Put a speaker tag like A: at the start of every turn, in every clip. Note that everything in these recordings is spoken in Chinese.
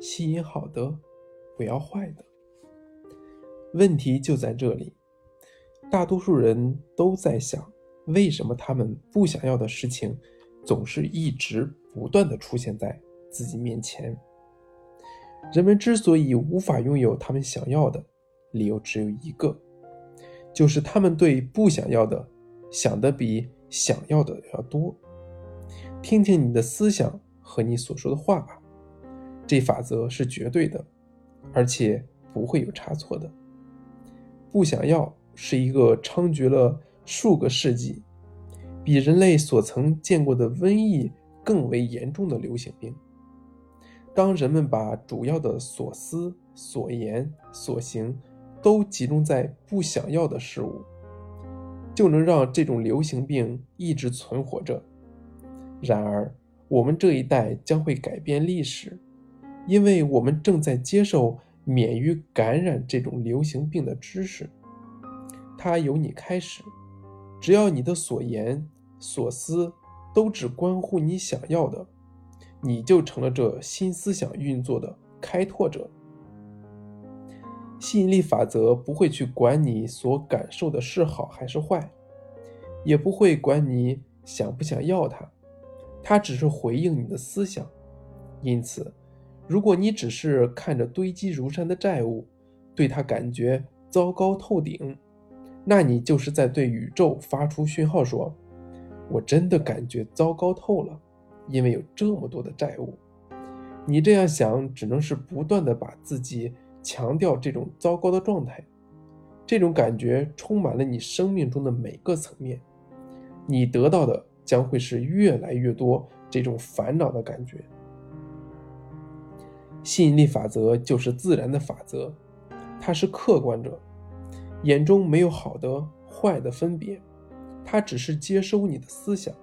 A: 吸引好的，不要坏的。问题就在这里，大多数人都在想，为什么他们不想要的事情，总是一直不断的出现在自己面前？人们之所以无法拥有他们想要的，理由只有一个，就是他们对不想要的想的比想要的要多。听听你的思想和你所说的话吧，这法则是绝对的，而且不会有差错的。不想要是一个猖獗了数个世纪、比人类所曾见过的瘟疫更为严重的流行病。当人们把主要的所思、所言、所行都集中在不想要的事物，就能让这种流行病一直存活着。然而，我们这一代将会改变历史，因为我们正在接受。免于感染这种流行病的知识，它由你开始。只要你的所言所思都只关乎你想要的，你就成了这新思想运作的开拓者。吸引力法则不会去管你所感受的是好还是坏，也不会管你想不想要它，它只是回应你的思想。因此。如果你只是看着堆积如山的债务，对它感觉糟糕透顶，那你就是在对宇宙发出讯号，说：“我真的感觉糟糕透了，因为有这么多的债务。”你这样想，只能是不断的把自己强调这种糟糕的状态，这种感觉充满了你生命中的每个层面，你得到的将会是越来越多这种烦恼的感觉。吸引力法则就是自然的法则，它是客观者，眼中没有好的坏的分别，它只是接收你的思想，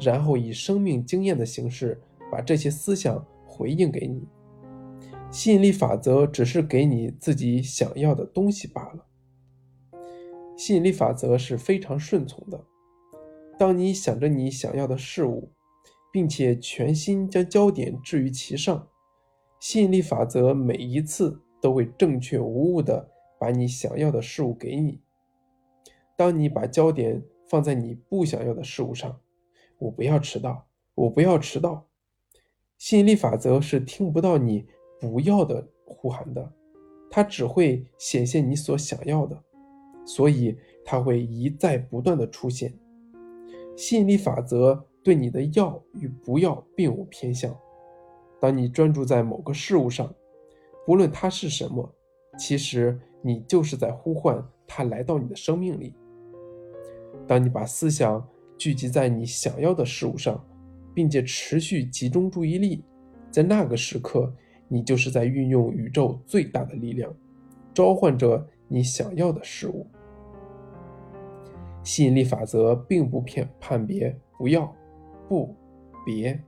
A: 然后以生命经验的形式把这些思想回应给你。吸引力法则只是给你自己想要的东西罢了。吸引力法则是非常顺从的，当你想着你想要的事物，并且全心将焦点置于其上。吸引力法则每一次都会正确无误地把你想要的事物给你。当你把焦点放在你不想要的事物上，我不要迟到，我不要迟到。吸引力法则是听不到你不要的呼喊的，它只会显现你所想要的，所以它会一再不断的出现。吸引力法则对你的要与不要并无偏向。当你专注在某个事物上，不论它是什么，其实你就是在呼唤它来到你的生命里。当你把思想聚集在你想要的事物上，并且持续集中注意力，在那个时刻，你就是在运用宇宙最大的力量，召唤着你想要的事物。吸引力法则并不偏判别不要、不、别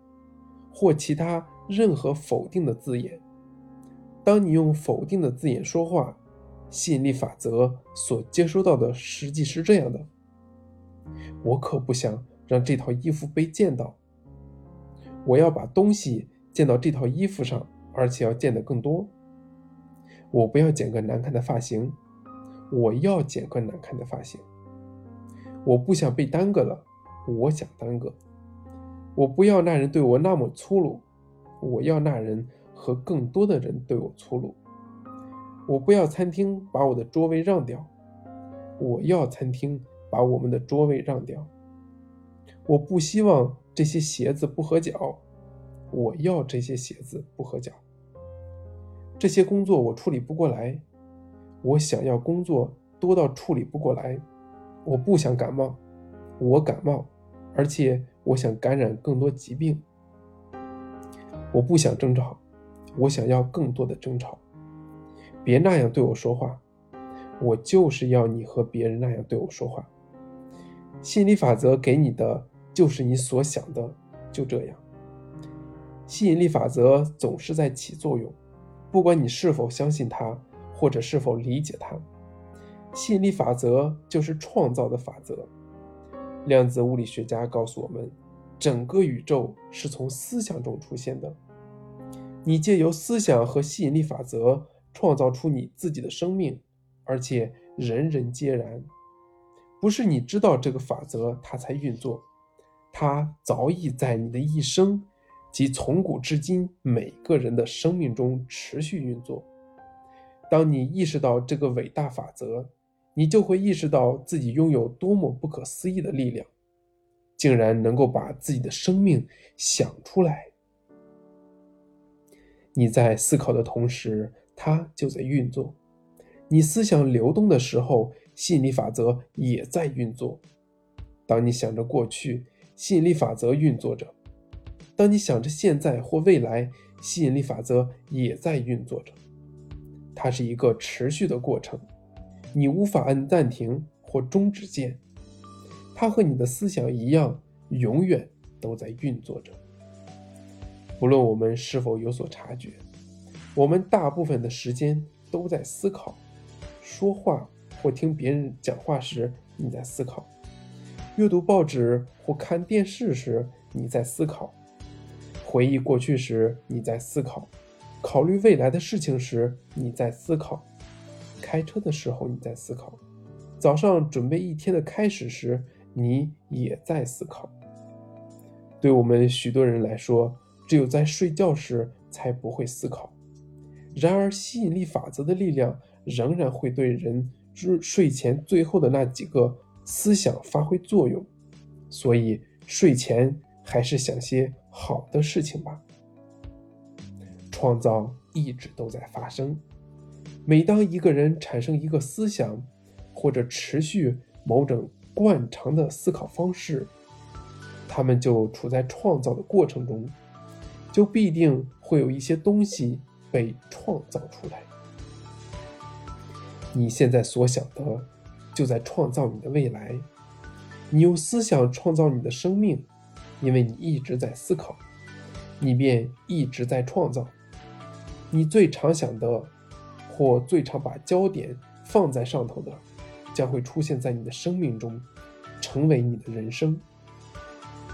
A: 或其他。任何否定的字眼，当你用否定的字眼说话，吸引力法则所接收到的实际是这样的：我可不想让这套衣服被见到。我要把东西溅到这套衣服上，而且要溅得更多。我不要剪个难看的发型，我要剪个难看的发型。我不想被耽搁了，我想耽搁。我不要那人对我那么粗鲁。我要那人和更多的人对我粗鲁。我不要餐厅把我的桌位让掉。我要餐厅把我们的桌位让掉。我不希望这些鞋子不合脚。我要这些鞋子不合脚。这些工作我处理不过来。我想要工作多到处理不过来。我不想感冒。我感冒，而且我想感染更多疾病。我不想争吵，我想要更多的争吵。别那样对我说话，我就是要你和别人那样对我说话。心理法则给你的就是你所想的，就这样。吸引力法则总是在起作用，不管你是否相信它，或者是否理解它。吸引力法则就是创造的法则。量子物理学家告诉我们。整个宇宙是从思想中出现的。你借由思想和吸引力法则创造出你自己的生命，而且人人皆然。不是你知道这个法则，它才运作，它早已在你的一生及从古至今每个人的生命中持续运作。当你意识到这个伟大法则，你就会意识到自己拥有多么不可思议的力量，竟然能够把自己的生命想出来。你在思考的同时，它就在运作；你思想流动的时候，吸引力法则也在运作。当你想着过去，吸引力法则运作着；当你想着现在或未来，吸引力法则也在运作着。它是一个持续的过程，你无法按暂停或终止键。它和你的思想一样，永远都在运作着。不论我们是否有所察觉，我们大部分的时间都在思考、说话或听别人讲话时，你在思考；阅读报纸或看电视时，你在思考；回忆过去时，你在思考。考虑未来的事情时，你在思考；开车的时候，你在思考；早上准备一天的开始时，你也在思考。对我们许多人来说，只有在睡觉时才不会思考。然而，吸引力法则的力量仍然会对人睡睡前最后的那几个思想发挥作用。所以，睡前还是想些好的事情吧。创造一直都在发生。每当一个人产生一个思想，或者持续某种惯常的思考方式，他们就处在创造的过程中，就必定会有一些东西被创造出来。你现在所想的，就在创造你的未来。你用思想创造你的生命，因为你一直在思考，你便一直在创造。你最常想的，或最常把焦点放在上头的，将会出现在你的生命中，成为你的人生。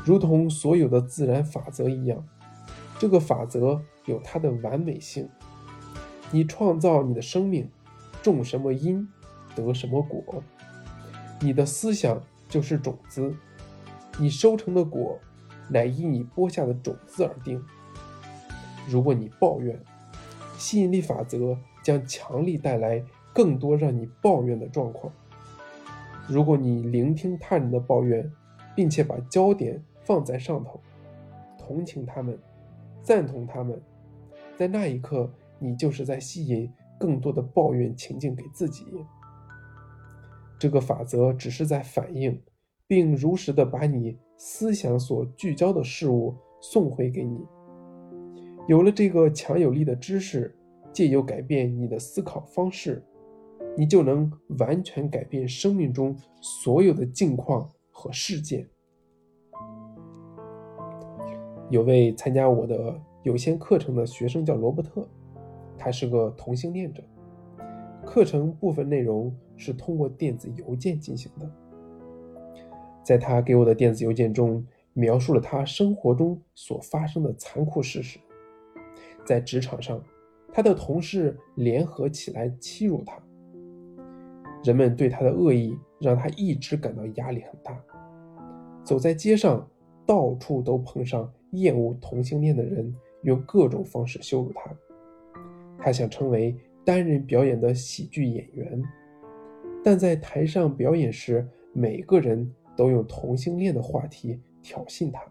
A: 如同所有的自然法则一样，这个法则有它的完美性。你创造你的生命，种什么因，得什么果。你的思想就是种子，你收成的果，乃依你播下的种子而定。如果你抱怨，吸引力法则将强力带来更多让你抱怨的状况。如果你聆听他人的抱怨，并且把焦点放在上头，同情他们，赞同他们，在那一刻，你就是在吸引更多的抱怨情境给自己。这个法则只是在反映，并如实的把你思想所聚焦的事物送回给你。有了这个强有力的知识，借由改变你的思考方式，你就能完全改变生命中所有的境况和事件。有位参加我的有限课程的学生叫罗伯特，他是个同性恋者。课程部分内容是通过电子邮件进行的。在他给我的电子邮件中，描述了他生活中所发生的残酷事实。在职场上，他的同事联合起来欺辱他。人们对他的恶意让他一直感到压力很大。走在街上，到处都碰上厌恶同性恋的人，用各种方式羞辱他。他想成为单人表演的喜剧演员，但在台上表演时，每个人都用同性恋的话题挑衅他。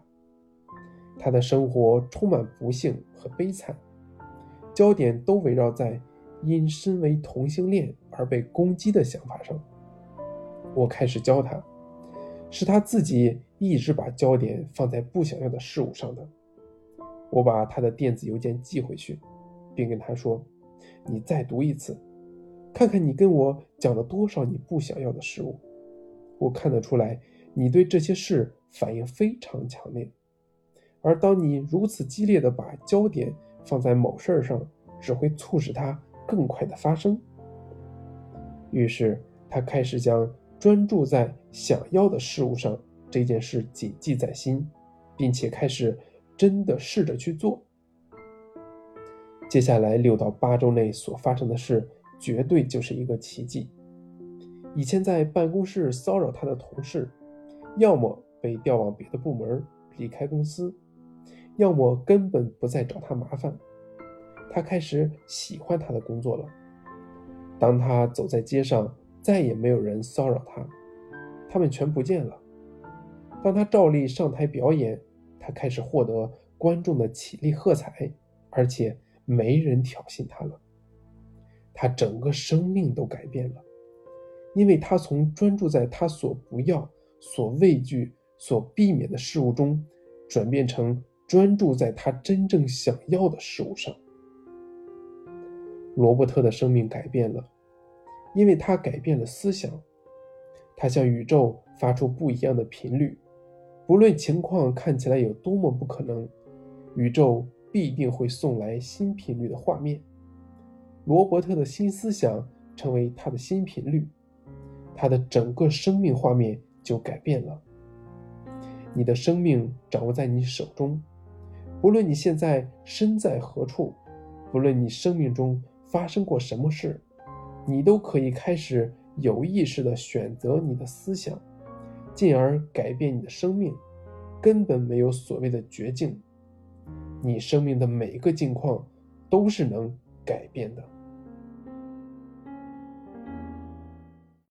A: 他的生活充满不幸和悲惨。焦点都围绕在因身为同性恋而被攻击的想法上。我开始教他，是他自己一直把焦点放在不想要的事物上的。我把他的电子邮件寄回去，并跟他说：“你再读一次，看看你跟我讲了多少你不想要的事物。我看得出来，你对这些事反应非常强烈。而当你如此激烈的把焦点……”放在某事儿上，只会促使他更快的发生。于是他开始将专注在想要的事物上这件事谨记在心，并且开始真的试着去做。接下来六到八周内所发生的事，绝对就是一个奇迹。以前在办公室骚扰他的同事，要么被调往别的部门，离开公司，要么根本不再找他麻烦。他开始喜欢他的工作了。当他走在街上，再也没有人骚扰他，他们全不见了。当他照例上台表演，他开始获得观众的起立喝彩，而且没人挑衅他了。他整个生命都改变了。因为他从专注在他所不要、所畏惧、所避免的事物中，转变成专注在他真正想要的事物上。罗伯特的生命改变了，因为他改变了思想。他向宇宙发出不一样的频率，不论情况看起来有多么不可能，宇宙必定会送来新频率的画面。罗伯特的新思想成为他的新频率。他的整个生命画面就改变了。你的生命掌握在你手中，不论你现在身在何处，不论你生命中发生过什么事，你都可以开始有意识地选择你的思想，进而改变你的生命。根本没有所谓的绝境，你生命的每一个境况都是能改变的。